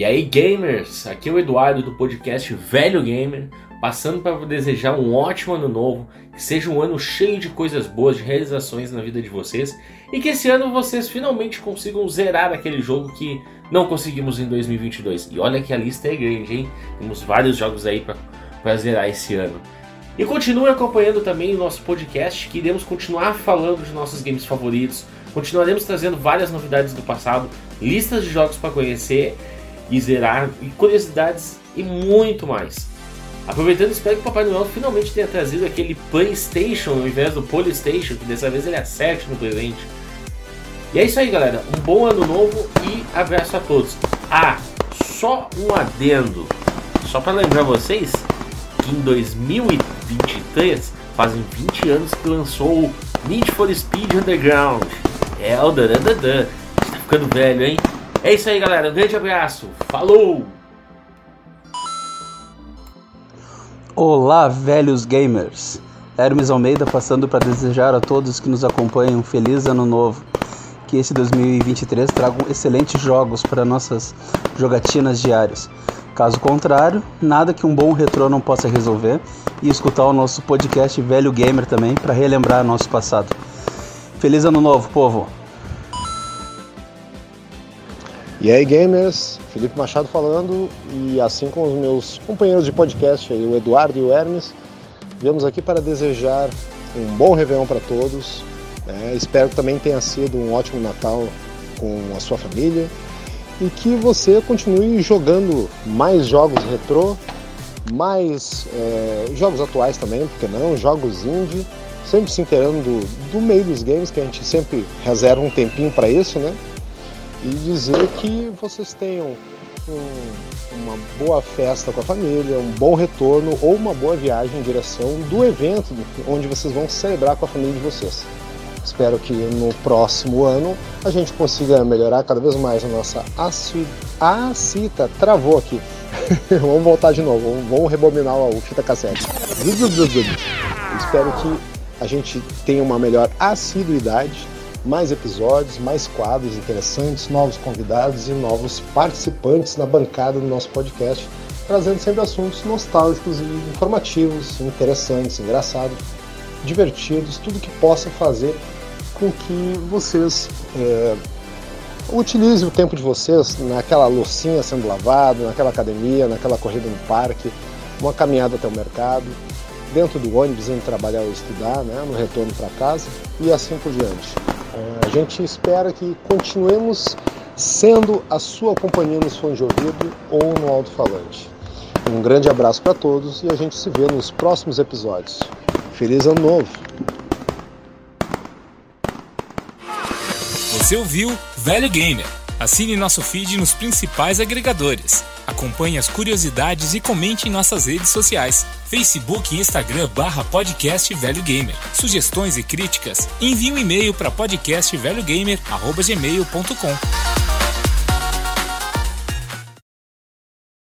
E aí, gamers? Aqui é o Eduardo do podcast Velho Gamer, passando para desejar um ótimo ano novo, que seja um ano cheio de coisas boas, de realizações na vida de vocês e que esse ano vocês finalmente consigam zerar aquele jogo que não conseguimos em 2022. E olha que a lista é grande, hein? Temos vários jogos aí para zerar esse ano. E continue acompanhando também o nosso podcast, que iremos continuar falando de nossos games favoritos, continuaremos trazendo várias novidades do passado, listas de jogos para conhecer e zerar, e curiosidades e muito mais. Aproveitando, espero que o Papai Noel finalmente tenha trazido aquele PlayStation ao invés do Polystation, que dessa vez ele acerte no presente. E é isso aí, galera. Um bom ano novo e abraço a todos. Ah, só um adendo. Só para lembrar vocês que em 2023 fazem 20 anos que lançou o Need for Speed Underground. É o dadadadã. Tá ficando velho, hein? É isso aí, galera. Um grande abraço. Falou! Olá, velhos gamers. Hermes Almeida passando para desejar a todos que nos acompanham um feliz ano novo. Que esse 2023 traga excelentes jogos para nossas jogatinas diárias. Caso contrário, nada que um bom retrô não possa resolver e escutar o nosso podcast Velho Gamer também para relembrar nosso passado. Feliz ano novo, povo! E aí, gamers, Felipe Machado falando, e assim como os meus companheiros de podcast, aí, o Eduardo e o Hermes, viemos aqui para desejar um bom Réveillon para todos. Né? Espero que também tenha sido um ótimo Natal com a sua família e que você continue jogando mais jogos retrô, mais é, jogos atuais também, porque não, jogos indie, sempre se inteirando do, do meio dos games, que a gente sempre reserva um tempinho para isso, né? e dizer que vocês tenham um, uma boa festa com a família, um bom retorno ou uma boa viagem em direção do evento onde vocês vão celebrar com a família de vocês. Espero que no próximo ano a gente consiga melhorar cada vez mais a nossa a cita travou aqui. vamos voltar de novo, vamos rebobinar o fita cassete. Espero que a gente tenha uma melhor assiduidade mais episódios, mais quadros interessantes, novos convidados e novos participantes na bancada do nosso podcast, trazendo sempre assuntos nostálgicos e informativos, interessantes, engraçados, divertidos, tudo que possa fazer com que vocês é, utilizem o tempo de vocês naquela loucinha sendo lavada, naquela academia, naquela corrida no parque, uma caminhada até o mercado, dentro do ônibus indo trabalhar ou estudar, né, no retorno para casa e assim por diante. É, a gente espera que continuemos sendo a sua companhia nos fones de ouvido ou no alto-falante. Um grande abraço para todos e a gente se vê nos próximos episódios. Feliz Ano Novo! Você ouviu Velho Gamer. Assine nosso feed nos principais agregadores. Acompanhe as curiosidades e comente em nossas redes sociais. Facebook e Instagram barra podcast Velho Gamer. Sugestões e críticas? Envie um e-mail para podcastvelhogamer.gmail.com.